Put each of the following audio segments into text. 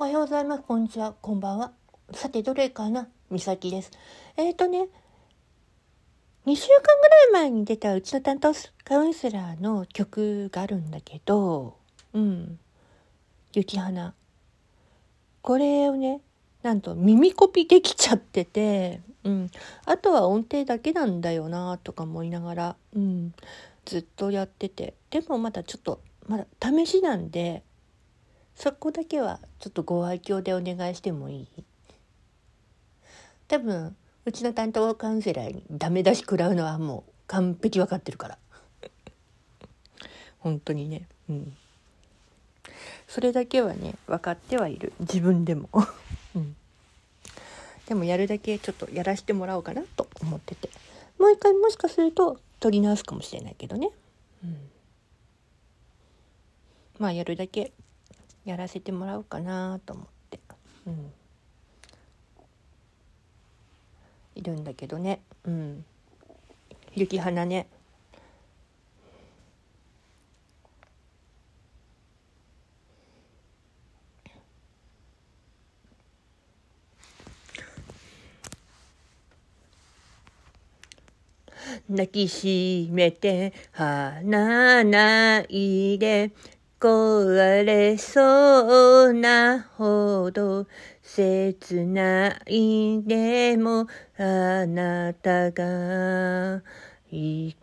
おはようございます。こんにちは。こんばんは。さて、どれかな？みさきです。えっ、ー、とね、2週間ぐらい前に出たうちの担当カウンセラーの曲があるんだけど、うん。雪花。これをね、なんと耳コピできちゃってて、うん。あとは音程だけなんだよなとか思いながら、うん。ずっとやってて。でもまだちょっと、まだ試しなんで、そこだけはちょっとご愛嬌でお願いしてもいい？多分うちの担当カウンセラーにダメ出し食らうのはもう完璧分かってるから。本当にね。うん。それだけはね分かってはいる。自分でも、うん、でもやるだけちょっとやらせてもらおうかなと思ってて。もう一回もしかすると取り直すかもしれないけどね、うん、まあやるだけやらせてもらおうかなと思って、うん、いるんだけどね、うん、雪花ね。抱きしめて離ないで壊れそうなほど切ないでもあなたが愛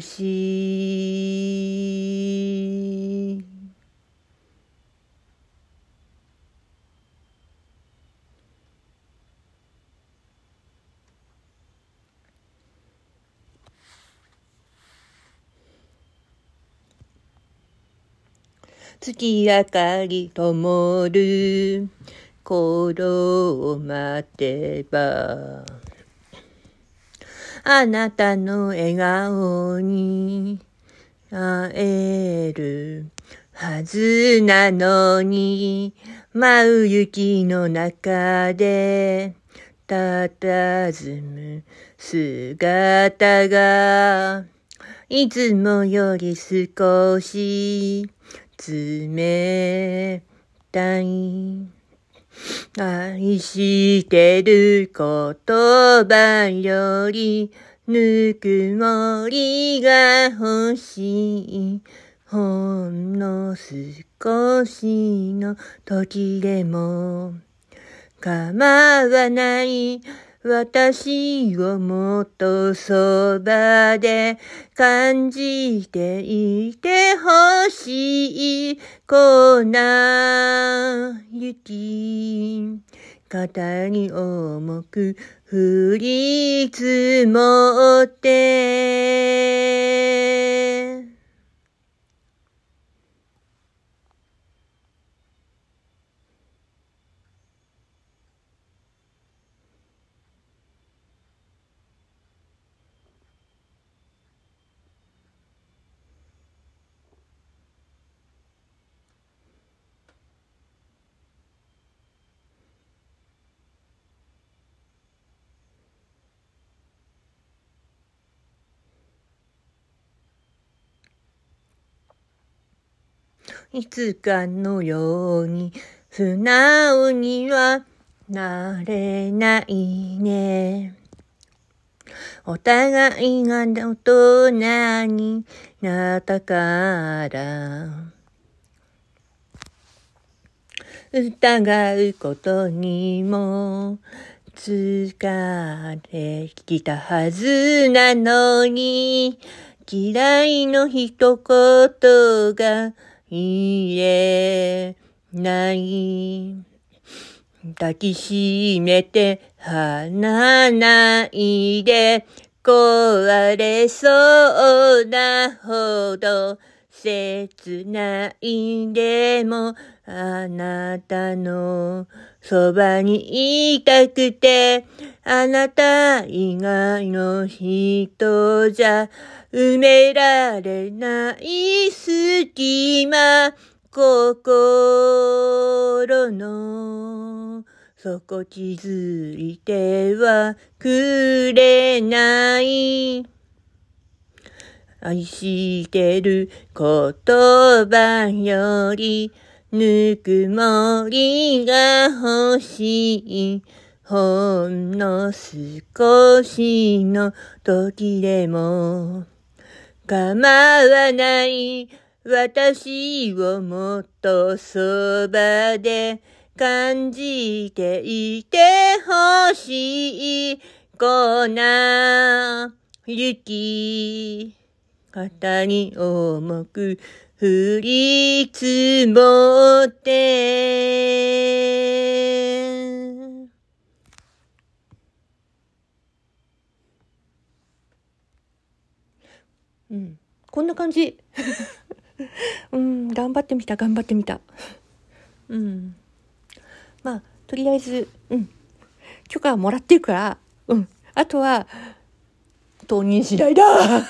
しい。月明かり灯る。頃を待てばあなたの笑顔に会えるはずなのに舞う雪の中で佇む姿がいつもより少し冷たい。愛してる言葉よりぬくもりが欲しい。ほんの少しの時でも構わない。私をもっとそばで感じていてほしい。粉雪。肩に重く降り積もっていつかのように素直にはなれないね。お互いが大人になったから。疑うことにも疲れきたはずなのに嫌いの一言が言えない。抱きしめて離ないで壊れそうなほど切ないでもあなたのそばにいたくてあなた以外の人じゃ埋められない隙間、心の底気づいてはくれない。愛してる言葉よりぬくもりが欲しい。ほんの少しの時でも構わない私をもっとそばで感じていてほしい。こな雪肩に重く降り積もってうん、こんな感じ。うん、頑張ってみた、頑張ってみた。うん。まあ、とりあえず、うん。許可はもらってるから、うん。あとは、当人次第だ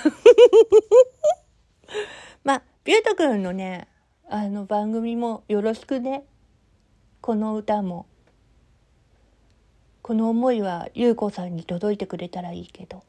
まあ、ビュートくんのね、あの番組もよろしくね。この歌も。この思いは優子さんに届いてくれたらいいけど。